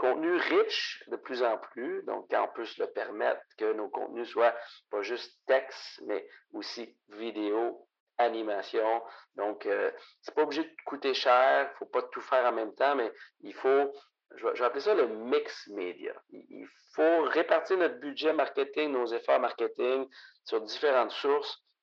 contenu riche de plus en plus. Donc, quand on peut se le permettre, que nos contenus soient pas juste texte, mais aussi vidéo, animation. Donc, euh, c'est pas obligé de coûter cher, il faut pas tout faire en même temps, mais il faut, je vais, appeler ça le mix média. Il, faut répartir notre budget marketing, nos efforts marketing sur différentes sources.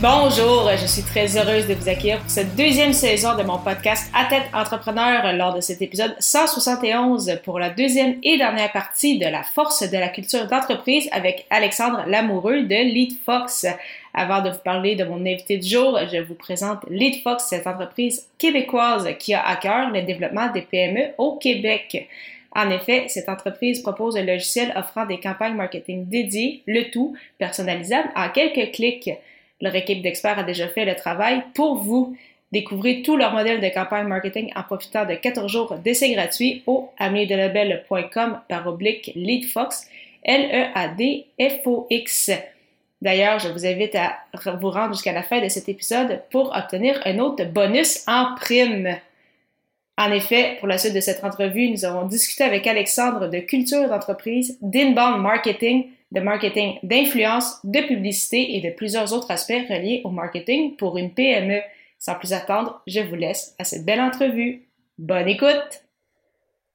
Bonjour, je suis très heureuse de vous accueillir pour cette deuxième saison de mon podcast À tête entrepreneur lors de cet épisode 171 pour la deuxième et dernière partie de la force de la culture d'entreprise avec Alexandre Lamoureux de LeadFox. Avant de vous parler de mon invité du jour, je vous présente LeadFox, cette entreprise québécoise qui a à cœur le développement des PME au Québec. En effet, cette entreprise propose un logiciel offrant des campagnes marketing dédiées, le tout personnalisable en quelques clics. Leur équipe d'experts a déjà fait le travail pour vous. Découvrez tout leur modèle de campagne marketing en profitant de 14 jours d'essai gratuit au ameliedelabel.com par oblique leadfox, L-E-A-D-F-O-X. D'ailleurs, je vous invite à vous rendre jusqu'à la fin de cet épisode pour obtenir un autre bonus en prime. En effet, pour la suite de cette entrevue, nous avons discuté avec Alexandre de culture d'entreprise, d'inbound marketing, de marketing d'influence, de publicité et de plusieurs autres aspects reliés au marketing pour une PME. Sans plus attendre, je vous laisse à cette belle entrevue. Bonne écoute!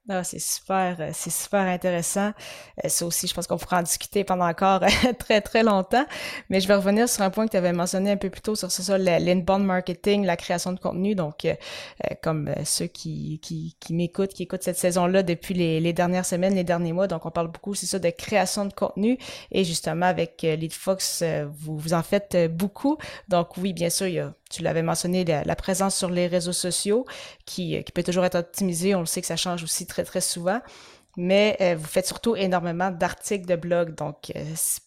Ah, c'est super, euh, c'est super intéressant. Euh, ça aussi, je pense qu'on pourra en discuter pendant encore très, très longtemps. Mais je vais revenir sur un point que tu avais mentionné un peu plus tôt sur ça, l'inbound marketing, la création de contenu. Donc, euh, comme ceux qui, qui, qui m'écoutent, qui écoutent cette saison-là depuis les, les, dernières semaines, les derniers mois. Donc, on parle beaucoup, c'est ça, de création de contenu. Et justement, avec LeadFox, vous, vous en faites beaucoup. Donc, oui, bien sûr, il y a tu l'avais mentionné, la, présence sur les réseaux sociaux qui, qui, peut toujours être optimisée. On le sait que ça change aussi très, très souvent. Mais euh, vous faites surtout énormément d'articles de blog. Donc, euh,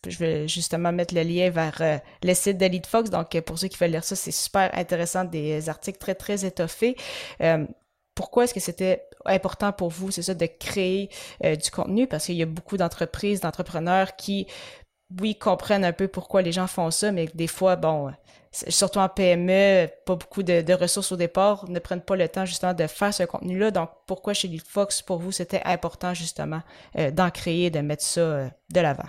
je vais justement mettre le lien vers euh, le site de LeadFox. Donc, pour ceux qui veulent lire ça, c'est super intéressant, des articles très, très étoffés. pourquoi est-ce que c'était important pour vous, c'est ça, de créer du contenu? Parce qu'il y a beaucoup d'entreprises, d'entrepreneurs qui, oui, comprennent un peu pourquoi les gens font ça, mais des fois, bon, surtout en PME, pas beaucoup de, ressources au départ, ne prennent pas le temps justement de faire ce contenu-là. Donc, pourquoi chez Fox, pour vous, c'était important justement euh, d'en créer, de mettre ça euh, de l'avant?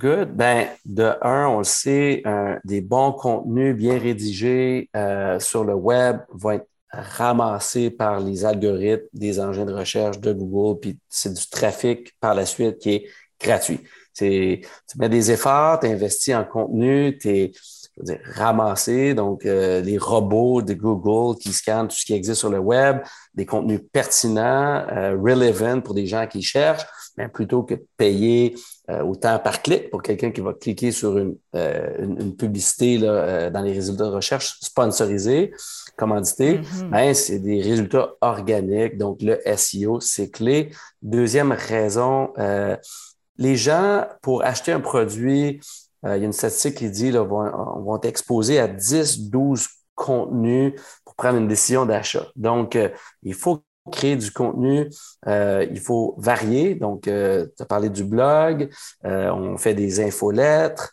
Good. Ben, de un, on le sait, des bons contenus bien rédigés euh, sur le web vont être ramassés par les algorithmes des engins de recherche de Google, puis c'est du trafic par la suite qui est gratuit. tu mets des efforts, tu investis en contenu, tu es je veux dire, ramasser, donc euh, les robots de Google qui scannent tout ce qui existe sur le web, des contenus pertinents, euh, relevant pour des gens qui cherchent, mais plutôt que de payer euh, autant par clic pour quelqu'un qui va cliquer sur une, une, publicité là, dans les résultats de recherche sponsorisés, commandité, ben, c'est des résultats organiques. Donc, le SEO, c'est clé. Deuxième raison, les gens, pour acheter un produit, euh, il y a une statistique qui dit là, vont, vont être exposés à 10, 12 contenus pour prendre une décision d'achat. Donc, euh, il faut créer du contenu, euh, il faut varier. Donc, tu as parlé du blog, on fait des infolettres.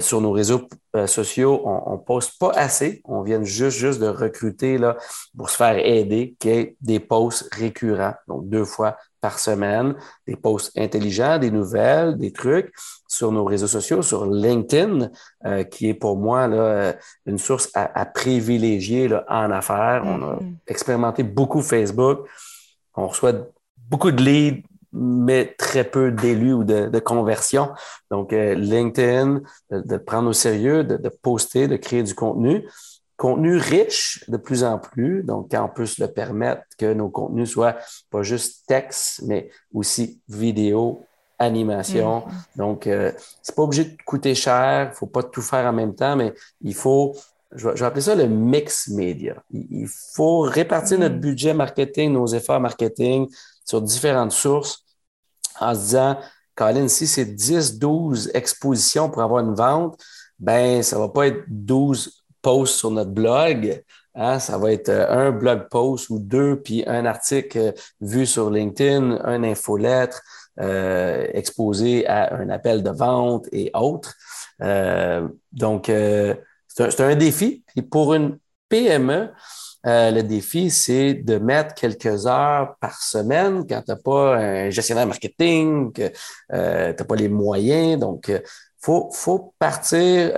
sur nos réseaux sociaux, on, ne poste pas assez. On vient juste, juste de recruter là, pour se faire aider, qui est des posts récurrents, donc deux fois par semaine, des posts intelligents, des nouvelles, des trucs sur nos réseaux sociaux, sur LinkedIn, euh, qui est pour moi là, une source à, privilégier là, en affaires. On a mm-hmm. expérimenté beaucoup Facebook. On reçoit beaucoup de leads, mais très peu d'élus ou de, de conversions. Donc, euh, LinkedIn, de, prendre au sérieux, de, de poster, de créer du contenu contenu riche de plus en plus. Donc, quand on peut se le permettre, que nos contenus soient pas juste texte, mais aussi vidéo, animation. Mm. Donc, euh, c'est pas obligé de coûter cher, il faut pas tout faire en même temps, mais il faut, je vais, appeler ça le mix média. Il, faut répartir notre mm. budget marketing, nos efforts marketing sur différentes sources en se disant, Colin, si c'est 10, 12 expositions pour avoir une vente, ben ça va pas être 12 posts sur notre blog. Hein, ça va être un blog post ou deux, puis un article vu sur LinkedIn, un infolettre euh, exposé à un appel de vente et autres. Euh, donc, euh, c'est un, défi. Pour une PME, euh, le défi, c'est de mettre quelques heures par semaine quand tu n'as pas un gestionnaire marketing, que euh, tu n'as pas les moyens. Donc, euh, faut, faut partir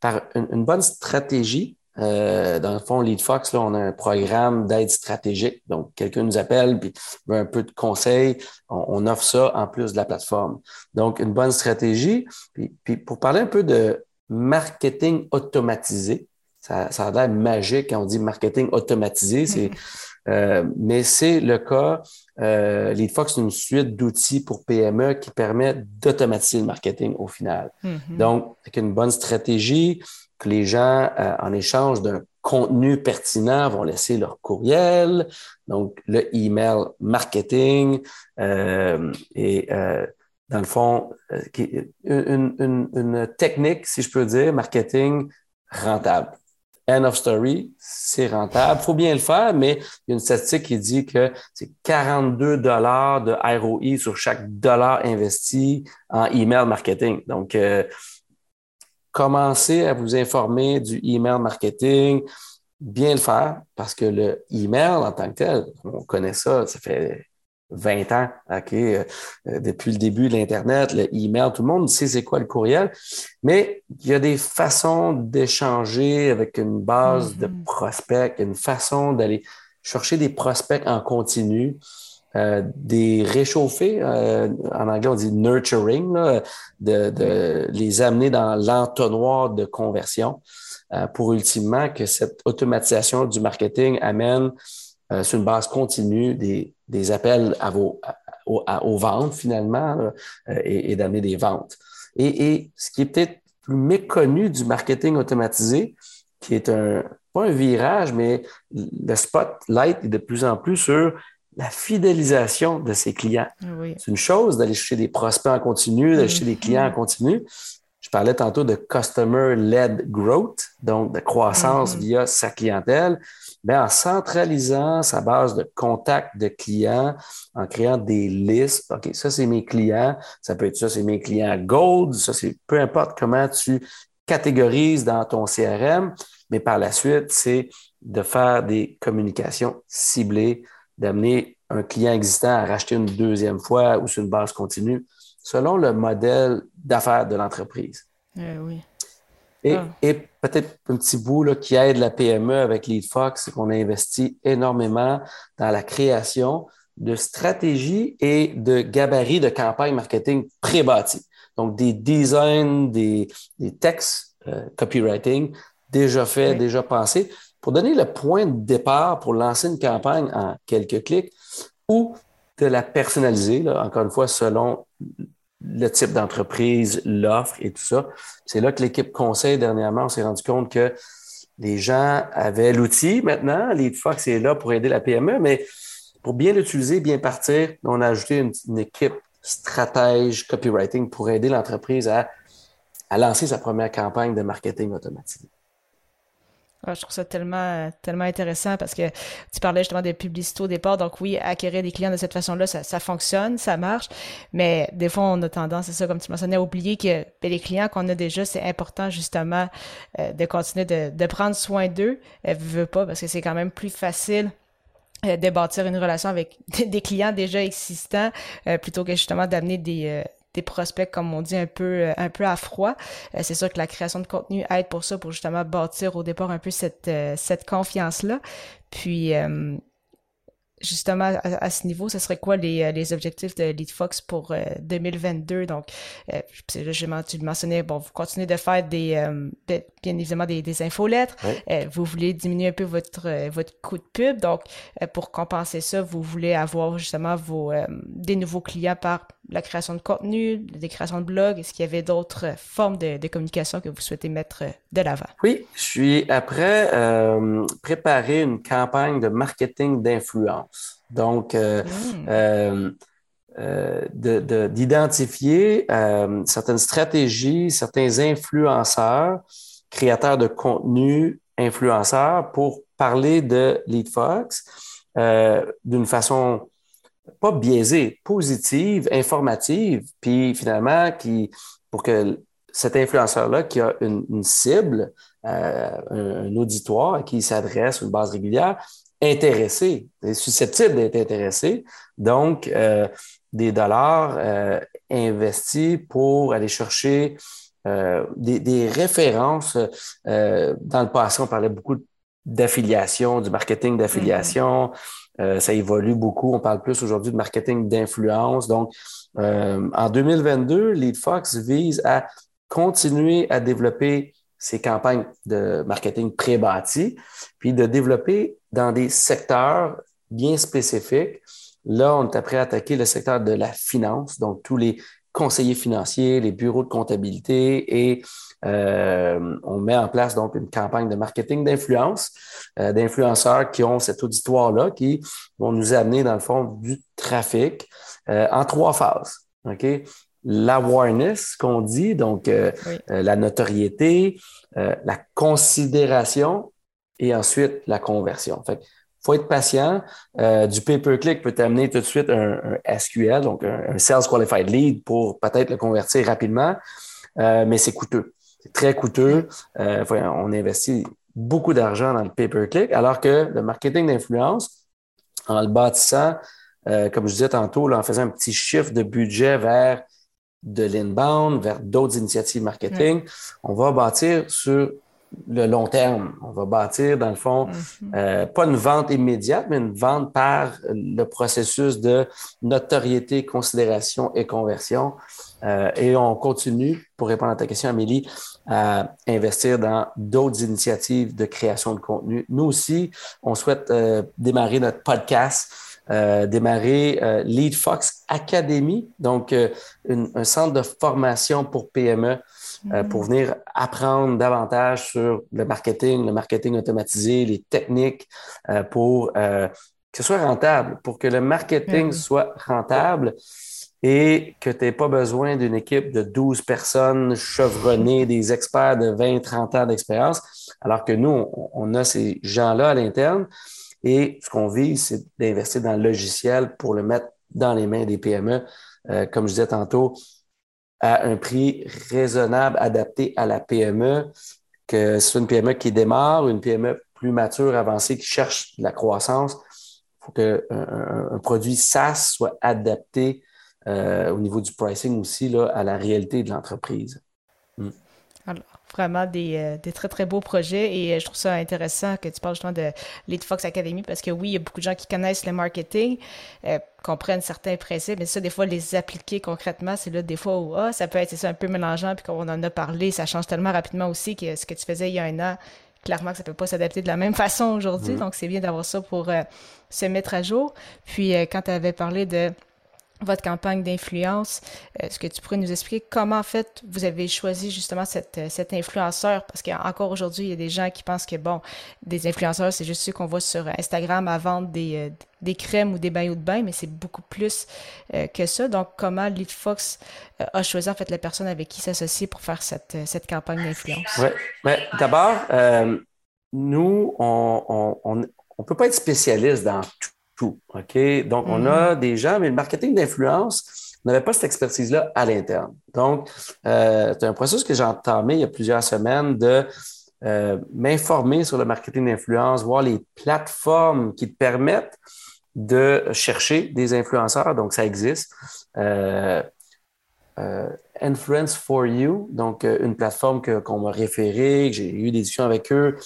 par une, bonne stratégie. dans le fond, LeadFox, là, on a un programme d'aide stratégique. Donc, quelqu'un nous appelle, puis veut un peu de conseils. On, offre ça en plus de la plateforme. Donc, une bonne stratégie. Puis, puis pour parler un peu de marketing automatisé, ça, ça a l'air magique quand on dit marketing automatisé, c'est, euh, mais c'est le cas. Euh, LeadFox, c'est une suite d'outils pour PME qui permet d'automatiser le marketing au final. Mm-hmm. Donc, avec une bonne stratégie, que les gens, euh, en échange d'un contenu pertinent, vont laisser leur courriel, donc le email marketing euh, et euh, dans le fond, une, une, une technique, si je peux dire, marketing rentable. End of story, c'est rentable. faut bien le faire, mais il y a une statistique qui dit que c'est 42 dollars de ROI sur chaque dollar investi en email marketing. Donc, euh, commencez à vous informer du email marketing, bien le faire, parce que le email en tant que tel, on connaît ça, ça fait 20 ans, OK, euh, euh, depuis le début de l'Internet, le email, tout le monde sait c'est quoi le courriel, mais il y a des façons d'échanger avec une base de mm-hmm. prospects, une façon d'aller chercher des prospects en continu, euh, des réchauffer, en anglais on dit nurturing, de, de, les amener dans l'entonnoir de conversion pour ultimement que cette automatisation du marketing amène sur une base continue des des appels à vos, aux ventes finalement euh, et, et d'amener des ventes. Et, et, ce qui est peut-être plus méconnu du marketing automatisé, qui est un, pas un virage, mais le spotlight est de plus en plus sur la fidélisation de ses clients. C'est une chose d'aller chercher des prospects en continu, d'aller chercher des clients en mm-hmm. continu. Je parlais tantôt de customer-led growth, donc de croissance mm-hmm. via sa clientèle. Ben, en centralisant sa base de contacts de clients, en créant des listes. OK, ça, c'est mes clients. Ça peut être ça, c'est mes clients Gold. Ça, c'est peu importe comment tu catégorises dans ton CRM. Mais par la suite, c'est de faire des communications ciblées, d'amener un client existant à racheter une deuxième fois ou sur une base continue, selon le modèle d'affaires de l'entreprise. Eh oui. Et, ah. et peut-être un petit bout là, qui aide la PME avec LeadFox, c'est qu'on a investi énormément dans la création de stratégies et de gabarits de campagne marketing pré-bâtis. Donc, des designs, des, des textes, euh, copywriting, déjà faits, déjà pensés, pour donner le point de départ pour lancer une campagne en quelques clics ou de la personnaliser, là, encore une fois, selon le type d'entreprise, l'offre et tout ça. C'est là que l'équipe conseil, dernièrement, on s'est rendu compte que les gens avaient l'outil maintenant. LeadFox est là pour aider la PME, mais pour bien l'utiliser, bien partir, on a ajouté une, équipe stratège copywriting pour aider l'entreprise à, à lancer sa première campagne de marketing automatisé. Ah, je trouve ça tellement, tellement intéressant parce que tu parlais justement de publicité au départ. Donc oui, acquérir des clients de cette façon-là, ça, ça, fonctionne, ça marche. Mais des fois, on a tendance, c'est ça, comme tu mentionnais, à oublier que ben, les clients qu'on a déjà, c'est important justement euh, de continuer de, de prendre soin d'eux. Elle veut pas parce que c'est quand même plus facile euh, de bâtir une relation avec des clients déjà existants euh, plutôt que justement d'amener des, des prospects, comme on dit, un peu, euh, un peu à froid. Euh, c'est sûr que la création de contenu aide pour ça, pour justement bâtir au départ un peu cette, euh, cette confiance-là. Puis, justement, à, ce niveau, ce serait quoi les, les objectifs de LeadFox pour 2022? Donc, euh, je, tu le mentionnais, bon, vous continuez de faire des, bien évidemment, des, des infolettres. vous voulez diminuer un peu votre, votre coût de pub. Donc, pour compenser ça, vous voulez avoir justement vos, des nouveaux clients par la création de contenu, des créations de blog? Est-ce qu'il y avait d'autres formes de, communication que vous souhaitez mettre de l'avant? Oui, je suis après euh, préparer une campagne de marketing d'influence. Donc, euh, euh, d'identifier certaines stratégies, certains influenceurs, créateurs de contenu, influenceurs, pour parler de LeadFox d'une façon pas biaisée, positive, informative, puis finalement, qui, pour que cet influenceur-là qui a une, cible, euh, un, auditoire qui s'adresse, une base régulière, intéressé, susceptible d'être intéressé. Donc, euh, des dollars euh, investis pour aller chercher des, des, références. dans le passé, on parlait beaucoup d'affiliation, du marketing d'affiliation. Mm-hmm. ça évolue beaucoup. On parle plus aujourd'hui de marketing d'influence. Donc, en 2022, LeadFox vise à continuer à développer ces campagnes de marketing pré-bâties, puis de développer dans des secteurs bien spécifiques. Là, on est prêt à attaquer le secteur de la finance, donc tous les conseillers financiers, les bureaux de comptabilité et euh, on met en place donc une campagne de marketing d'influence, euh, d'influenceurs qui ont cet auditoire-là, qui vont nous amener dans le fond du trafic euh, en trois phases. OK? l'awareness qu'on dit, donc euh, euh, la notoriété, euh, la considération et ensuite la conversion. Fait faut être patient. du pay-per-click peut t'amener tout de suite un, SQL, donc un, Sales Qualified Lead pour peut-être le convertir rapidement, mais c'est coûteux. C'est très coûteux. on investit beaucoup d'argent dans le pay-per-click, alors que le marketing d'influence, en le bâtissant, comme je disais tantôt, en faisant un petit chiffre de budget vers de l'inbound vers d'autres initiatives marketing. On va bâtir sur le long terme. On va bâtir, dans le fond, mm-hmm. euh, pas une vente immédiate, mais une vente par le processus de notoriété, considération et conversion. Euh, et on continue, pour répondre à ta question, Amélie, à investir dans d'autres initiatives de création de contenu. Nous aussi, on souhaite euh, démarrer notre podcast euh, démarrer Lead Fox Academy, donc un centre de formation pour PME pour mm. venir apprendre davantage sur le marketing, le marketing automatisé, les techniques pour que ce soit rentable, pour que le marketing soit rentable et que tu n'aies pas besoin d'une équipe de 12 personnes chevronnées, des experts de 20, 30 ans d'expérience, alors que nous, on a ces gens-là à l'interne et ce qu'on vise, c'est d'investir dans le logiciel pour le mettre dans les mains des PME, euh, comme je disais tantôt, à un prix raisonnable, adapté à la PME, que soit une PME qui démarre, une PME plus mature, avancée, qui cherche de la croissance. Il faut qu'un un, produit SaaS soit adapté euh, au niveau du pricing aussi là, à la réalité de l'entreprise. Hmm vraiment des, euh, des, très, très beaux projets et euh, je trouve ça intéressant que tu parles justement de Lead Fox Academy parce que oui, il y a beaucoup de gens qui connaissent le marketing, euh, comprennent certains principes, mais ça, des fois, les appliquer concrètement, c'est là des fois où ah, ça peut être ça, un peu mélangeant, puis qu'on en a parlé, ça change tellement rapidement aussi que ce que tu faisais il y a un an, clairement que ça peut pas s'adapter de la même façon aujourd'hui, mm-hmm. donc c'est bien d'avoir ça pour se mettre à jour. Puis quand tu avais parlé de votre campagne d'influence. Est-ce que tu pourrais nous expliquer comment, en fait, vous avez choisi justement cette, euh, cet influenceur? Parce qu'encore aujourd'hui, il y a des gens qui pensent que, bon, des influenceurs, c'est juste ceux qu'on voit sur Instagram à vendre des, euh, des crèmes ou des maillots de bain, mais c'est beaucoup plus euh, que ça. Donc, comment LeadFox a choisi, en fait, la personne avec qui s'associer pour faire cette, cette campagne d'influence? Oui. Mais d'abord, nous, on ne on, on peut pas être spécialiste dans tout. OK? Donc, on a mm-hmm. des gens, mais le marketing d'influence n'avait pas cette expertise-là à l'interne. Donc, euh, c'est un processus que j'ai entamé il y a plusieurs semaines de euh, m'informer sur le marketing d'influence, voir les plateformes qui te permettent de chercher des influenceurs. Donc, ça existe. Euh, Influence for You, donc une plateforme qu'on m'a référée, que j'ai eu des discussions avec eux,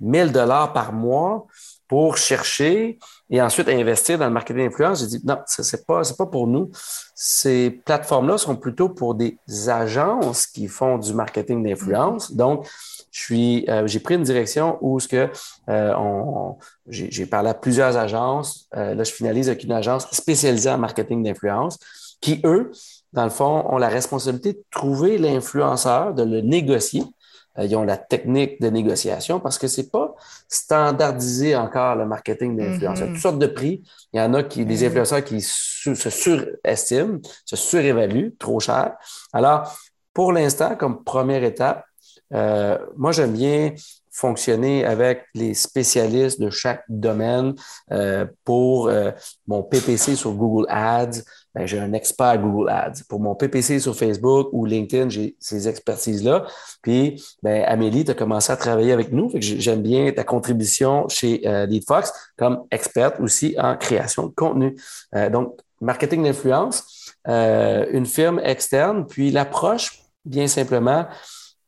1000 dollars par mois pour chercher et ensuite investir dans le marketing d'influence. J'ai dit non, ce n'est pas, pas pour nous. Ces plateformes-là sont plutôt pour des agences qui font du marketing d'influence. Mm-hmm. Donc, je suis, euh, j'ai pris une direction où ce que euh, on, j'ai, parlé à plusieurs agences. Euh, là, je finalise avec une agence spécialisée en marketing d'influence qui, eux, dans le fond, ont la responsabilité de trouver l'influenceur, de le négocier euh, ils ont la technique de négociation parce que c'est pas standardisé encore le marketing d'influence. Il y a mm-hmm. toutes sortes de prix. Il y en a qui, des mm-hmm. influenceurs qui se surestiment, se surévaluent trop cher. Alors, pour l'instant, comme première étape, euh, moi, j'aime bien fonctionner avec les spécialistes de chaque domaine. Euh, pour euh, mon PPC sur Google Ads, ben, j'ai un expert Google Ads. Pour mon PPC sur Facebook ou LinkedIn, j'ai ces expertises-là. Puis, ben, Amélie, tu as commencé à travailler avec nous. J'aime bien ta contribution chez euh, LeadFox comme experte aussi en création de contenu. Euh, donc, marketing d'influence, une firme externe, puis l'approche, bien simplement,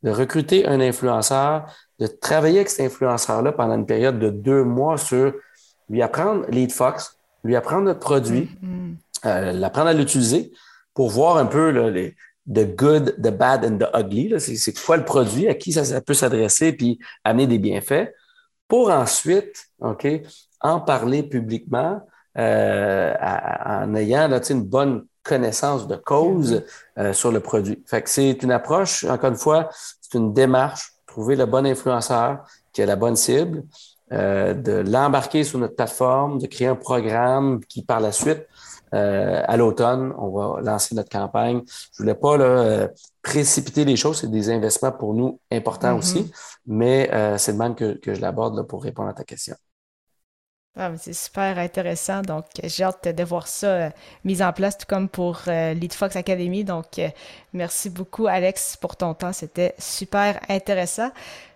de recruter un influenceur de travailler avec cet influenceur-là pendant une période de deux mois sur lui apprendre LeadFox, lui apprendre notre produit, mm-hmm. euh, l'apprendre à l'utiliser pour voir un peu les the good, the bad and the ugly. C'est quoi le produit, à qui ça, peut s'adresser, puis amener des bienfaits, pour ensuite, OK, en parler publiquement euh, en ayant là, une bonne connaissance de cause euh, sur le produit. Fait que c'est une approche, encore une fois, c'est une démarche trouver le bon influenceur qui a la bonne cible, euh, de l'embarquer sur notre plateforme, de créer un programme qui, par la suite, euh, à l'automne, on va lancer notre campagne. Je voulais pas là, euh, précipiter les choses, c'est des investissements pour nous importants mm-hmm. aussi, mais c'est le même que, que je l'aborde pour répondre à ta question. Ah, c'est super intéressant. Donc, j'ai hâte de voir ça euh, mis en place, tout comme pour euh, LeadFox Academy. Donc, euh, merci beaucoup, Alex, pour ton temps. C'était super intéressant.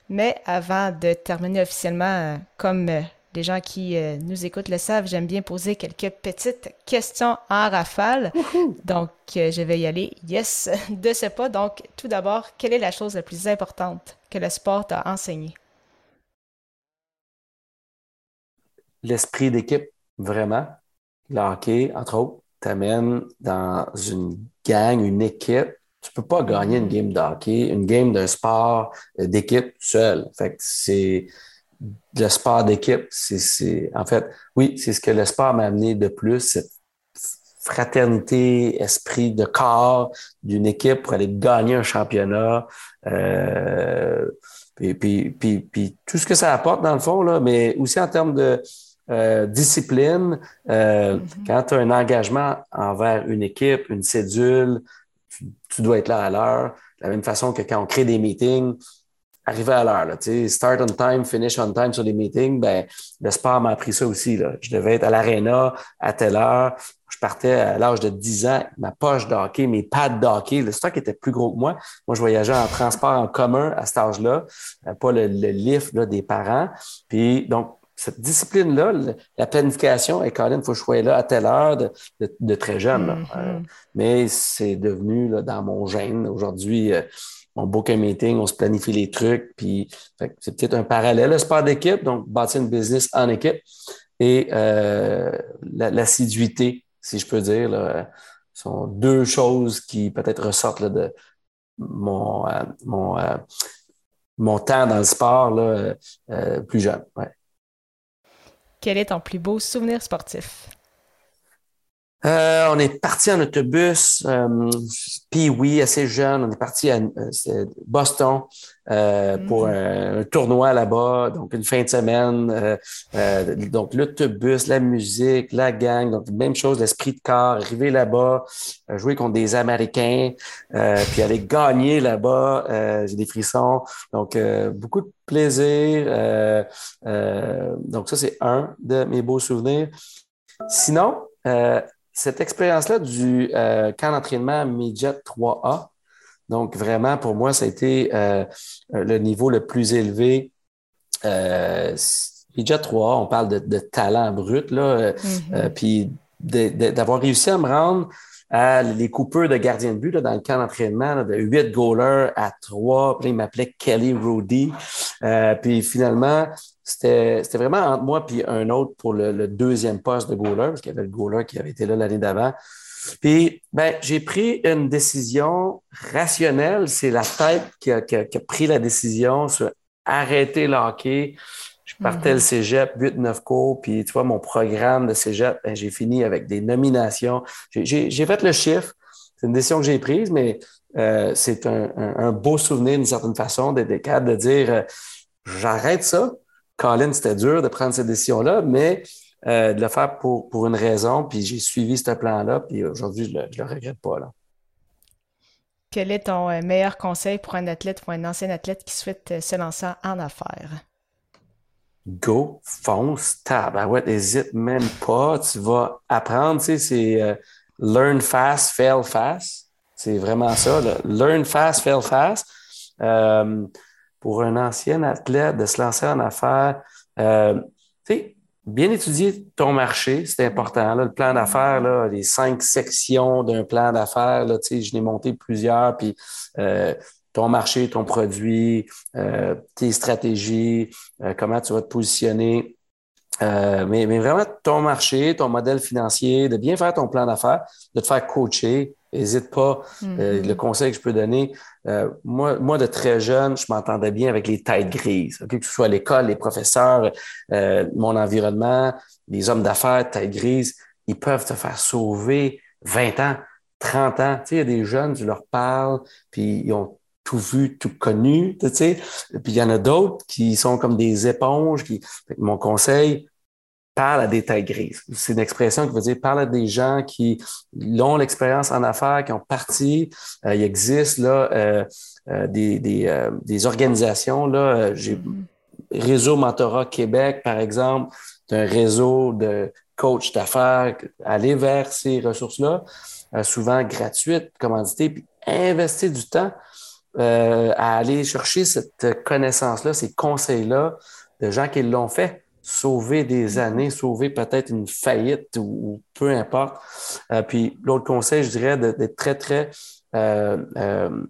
Mais avant de terminer officiellement, comme les gens qui nous écoutent le savent, j'aime bien poser quelques petites questions en rafale. Donc, je vais y aller, yes, de ce pas. Donc, tout d'abord, quelle est la chose la plus importante que le sport t'a enseigné? L'esprit d'équipe, vraiment. Le hockey, entre autres, t'amène dans une gang, une équipe. Tu peux pas gagner une game de hockey, une game d'un sport euh, d'équipe seul. Fait que c'est le sport d'équipe, c'est, en fait, oui, c'est ce que le sport m'a amené de plus, cette fraternité, esprit de corps d'une équipe pour aller gagner un championnat. Euh, puis, puis, puis, puis, tout ce que ça apporte dans le fond, là, mais aussi en termes de, euh, discipline, euh, mm-hmm. quand tu as un engagement envers une équipe, une cédule, tu, dois être là à l'heure. De la même façon que quand on crée des meetings, arriver à l'heure. Start on time, finish on time sur les meetings, ben, le sport m'a appris ça aussi. Là. Je devais être à l'aréna à telle heure. Je partais à l'âge de 10 ans, ma poche d'hockey, mes pads d'hockey, le stock était plus gros que moi. Moi, je voyageais en transport en commun à cet âge-là, euh, pas le, le lift là, des parents. Puis donc, cette discipline-là, la planification, et Colin, il faut que je sois là à telle heure de, très jeune. Mm-hmm. Euh, mais c'est devenu là, dans mon gène. Aujourd'hui, euh, on book un meeting, on se planifie les trucs, puis c'est peut-être un parallèle, le sport d'équipe, donc bâtir une business en équipe et euh, l'assiduité, si je peux dire, là, sont deux choses qui peut-être ressortent de mon, mon, mon temps dans le sport là, plus jeune. Ouais. Quel est ton plus beau souvenir sportif? Euh, on est parti en autobus, euh, puis oui, assez jeune, on est parti à euh, Boston pour mm. un, tournoi là-bas, donc une fin de semaine. donc l'autobus, la musique, la gang, donc même chose, l'esprit de corps, arriver là-bas, jouer contre des Américains, puis aller gagner là-bas, j'ai des frissons. Donc beaucoup de plaisir. donc ça, c'est un de mes beaux souvenirs. Sinon, cette expérience-là du euh, camp d'entraînement Midget 3A, donc vraiment pour moi, ça a été euh, le niveau le plus élevé. Euh, Midget 3A, on parle de, talent brut, là, euh, mm-hmm. puis d'avoir réussi à me rendre les coupeurs de gardien de but là, dans le camp d'entraînement, de huit goalers à trois. Puis il m'appelait Kelly Rudy. puis finalement, c'était vraiment entre moi et un autre pour le, deuxième poste de goaler, parce qu'il y avait le goaler qui avait été là l'année d'avant. Puis, ben, j'ai pris une décision rationnelle. C'est la tête qui a, pris la décision sur arrêter le hockey. Partais le mhm. cégep, 8-9 cours, puis tu vois, mon programme de cégep, ben, j'ai fini avec des nominations. J'ai fait le chiffre. une décision que j'ai prise, mais euh, c'est un, beau souvenir d'une certaine façon d'être capable de dire euh, j'arrête ça. Colin, c'était dur de prendre cette décision-là, mais de le faire pour, pour une raison, puis j'ai suivi ce plan-là, puis aujourd'hui, je ne le, regrette pas. Là. Quel est ton meilleur conseil pour un athlète ou un ancien athlète qui souhaite se lancer en affaires? Go, fonce, tabarouette, hésite même pas. Tu vas apprendre, tu sais, c'est euh, learn fast, fail fast. C'est vraiment ça, learn fast, fail fast. Euh, pour un ancien athlète, de se lancer en affaires, euh, tu sais, bien étudier ton marché, c'est important. Là, le plan d'affaires, là, les cinq sections d'un plan d'affaires, là, tu sais, je l'ai monté plusieurs, puis ton marché, ton produit, euh, tes stratégies, euh, comment tu vas te positionner. Euh, mais, mais, vraiment, ton marché, ton modèle financier, de bien faire ton plan d'affaires, de te faire coacher. N'hésite pas. Mm-hmm. le conseil que je peux donner, moi, moi, de très jeune, je m'entendais bien avec les têtes grises. Que ce soit l'école, les professeurs, mon environnement, les hommes d'affaires, têtes grises, ils peuvent te faire sauver 20 ans, 30 ans. Tu sais, il y a des jeunes, tu leur parles, puis ils ont tout vu, tout connu, tu sais. Puis il y en a d'autres qui sont comme des éponges. Qui... Mon conseil, parle à des tailles grises. C'est une expression qui veut dire parle à des gens qui ont l'expérience en affaires, qui ont parti. Euh, il existe là euh, euh, des, des, des, organisations. Là, j'ai. Réseau Mentorat Québec, par exemple, c'est un réseau de coachs d'affaires. Aller vers ces ressources-là, souvent gratuites, commanditées, puis investir du temps euh, à aller chercher cette connaissance-là, ces conseils-là de gens qui l'ont fait, sauver des mm-hmm. années, sauver peut-être une faillite ou, peu importe. Euh, puis l'autre conseil, je dirais, d'être très, très euh,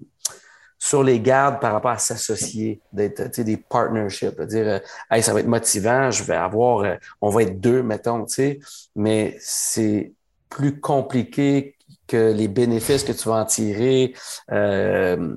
sur les gardes par rapport à s'associer, d'être des partnerships, de dire hey, ça va être motivant, je vais avoir, on va être deux, mettons, tu sais, mais c'est plus compliqué que les bénéfices que tu vas en tirer. Euh,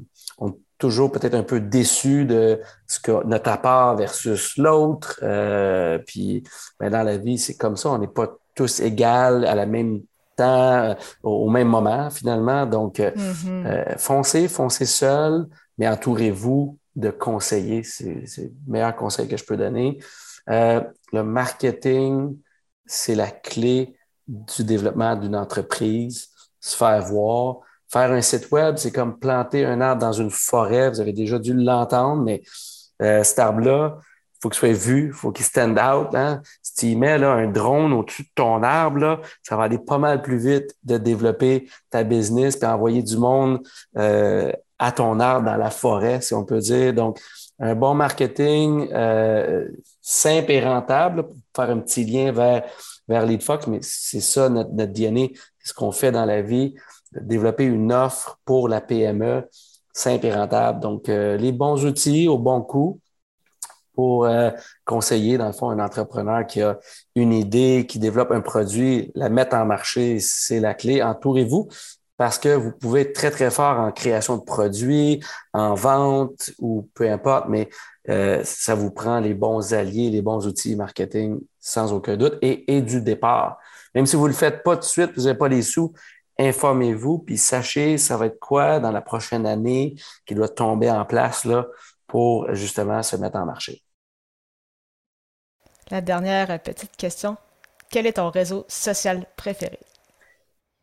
toujours peut-être un peu déçu de ce que notre apport versus l'autre. Euh, puis ben, dans la vie, c'est comme ça, on n'est pas tous égales à la même temps, euh, au même moment finalement. Donc, euh, mm-hmm. foncez, foncez seul, mais entourez-vous de conseillers. C'est le meilleur conseil que je peux donner. le marketing, c'est la clé du développement d'une entreprise, se faire voir. Faire un site web, c'est comme planter un arbre dans une forêt. Vous avez déjà dû l'entendre, mais euh, cet arbre-là, il faut qu'il soit vu, il faut qu'il stand out. Hein? Si tu y mets là, un drone au-dessus de ton arbre, là, ça va aller pas mal plus vite de développer ta business et envoyer du monde euh, à ton arbre dans la forêt, si on peut dire. Donc, un bon marketing euh, simple et rentable, pour faire un petit lien vers, vers LeadFox, mais c'est ça notre, notre DNA, ce qu'on fait dans la vie développer une offre pour la PME simple et rentable. Donc, euh, les bons outils au bon coût pour euh, conseiller, dans le fond, un entrepreneur qui a une idée, qui développe un produit, la mettre en marché, c'est la clé. Entourez-vous parce que vous pouvez être très, très fort en création de produits, en vente ou peu importe, mais euh, ça vous prend les bons alliés, les bons outils marketing sans aucun doute et, et du départ. Même si vous ne le faites pas tout de suite, vous n'avez pas les sous, informez-vous, puis sachez ça va être quoi dans la prochaine année qui doit tomber en place là, pour justement se mettre en marché? La dernière petite question. Quel est ton réseau social préféré?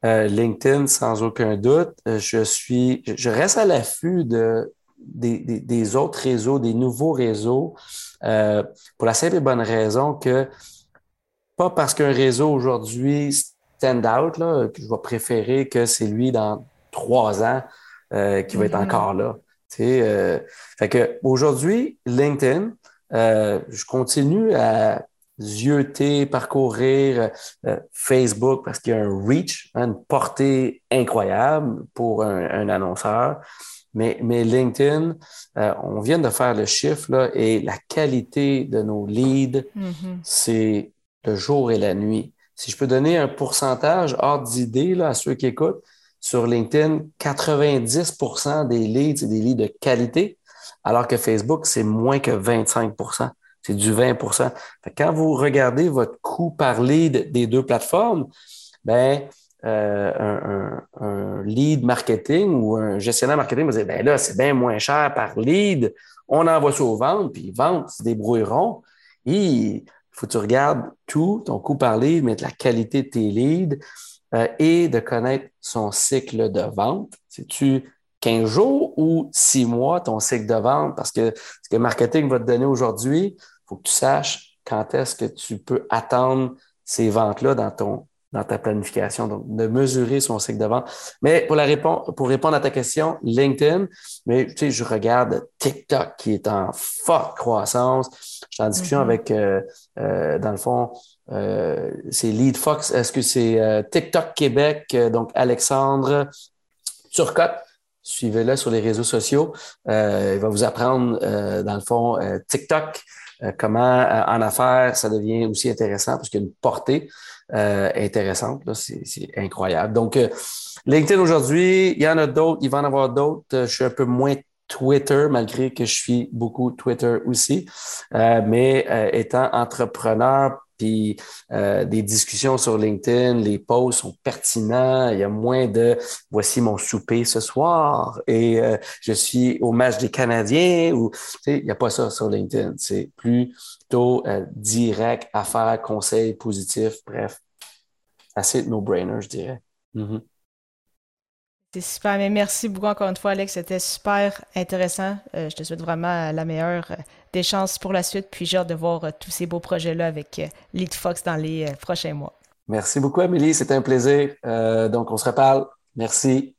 Euh, LinkedIn, sans aucun doute. Euh, je suis, je reste à l'affût de, des, autres réseaux, des nouveaux réseaux, euh, pour la simple et bonne raison que pas parce qu'un réseau aujourd'hui stand-out, que je vais préférer que c'est lui dans trois ans euh, qui va être mm-hmm. encore là. Euh, fait que aujourd'hui, LinkedIn, euh, je continue à zioter, parcourir Facebook parce qu'il y a un reach, hein, une portée incroyable pour un, annonceur. Mais, mais LinkedIn, on vient de faire le chiffre là, et la qualité de nos leads, mm-hmm. c'est le jour et la nuit. Si je peux donner un pourcentage hors d'idée à ceux qui écoutent, sur LinkedIn, 90% des leads, c'est des leads de qualité, alors que Facebook, c'est moins que 25% c'est du 20% Quand vous regardez votre coût par lead des deux plateformes, ben, un, un, lead marketing ou un gestionnaire marketing va dire, ben là, c'est bien moins cher par lead, on envoie ça aux ventes, puis ventes se débrouilleront. Il faut que tu regardes tout, ton coût par mais de la qualité de tes leads et de connaître son cycle de vente. C'est-tu 15 jours ou 6 mois ton cycle de vente? Parce que ce que le marketing va te donner aujourd'hui, il faut que tu saches quand est-ce que tu peux attendre ces ventes-là dans ton dans ta planification, donc de mesurer son cycle de vente. Mais pour, la répondre, pour répondre à ta question, LinkedIn, mais tu sais, je regarde TikTok qui est en forte croissance. Je suis en discussion mm-hmm. avec, euh, euh, dans le fond, euh, c'est Lead Fox, est-ce que c'est euh, TikTok Québec, donc Alexandre Turcotte, suivez-le sur les réseaux sociaux. il va vous apprendre, dans le fond, TikTok, comment en affaires ça devient aussi intéressant parce qu'il y a une portée. Euh, intéressante. C'est incroyable. Donc, euh, LinkedIn aujourd'hui, il y en a d'autres, il va en avoir d'autres. Euh, je suis un peu moins Twitter, malgré que je suis beaucoup Twitter aussi. mais étant entrepreneur, puis des discussions sur LinkedIn, les posts sont pertinents. Il y a moins de voici mon souper ce soir et je suis au match des Canadiens ou il n'y a pas ça sur LinkedIn. C'est plutôt direct, affaires, conseils positifs, bref assez no-brainer, je dirais. Mm-hmm. C'est super, mais merci beaucoup encore une fois, Alex. C'était super intéressant. Euh, je te souhaite vraiment la meilleure euh, des chances pour la suite. Puis j'ai hâte de voir euh, tous ces beaux projets-là avec Lead Fox dans les prochains mois. Merci beaucoup, Amélie. C'était un plaisir. donc, on se reparle. Merci.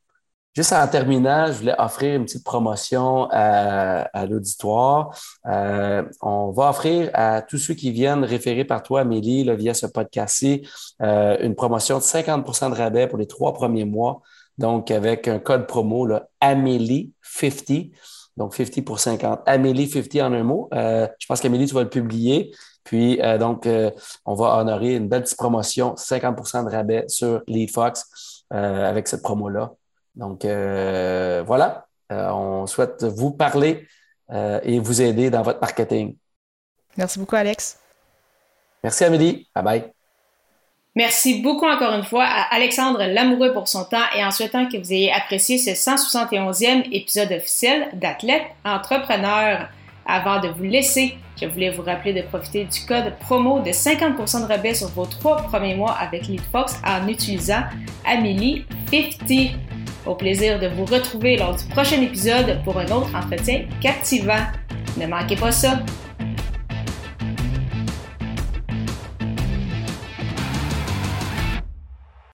Juste en terminant, je voulais offrir une petite promotion à, l'auditoire. Euh, on va offrir à tous ceux qui viennent référer par toi, Amélie, via ce podcast-ci, euh, une promotion de 50% de rabais pour les trois premiers mois. Donc, avec un code promo, Amélie50. Donc, 50 pour 50. Amélie 50 en un mot. Euh, je pense qu'Amélie, tu vas le publier. Puis, donc, on va honorer une belle petite promotion, 50% de rabais sur LeadFox avec cette promo-là. Donc, euh, voilà, euh, on souhaite vous parler euh, et vous aider dans votre marketing. Merci beaucoup, Alex. Merci, Amélie. Bye bye. Merci beaucoup encore une fois à Alexandre Lamoureux pour son temps et en souhaitant que vous ayez apprécié ce 171e épisode officiel d'Athlète Entrepreneur. Avant de vous laisser, je voulais vous rappeler de profiter du code promo de 50% de rabais sur vos trois premiers mois avec LeadFox en utilisant Amélie50. Au plaisir de vous retrouver lors du prochain épisode pour un autre entretien captivant. Ne manquez pas ça!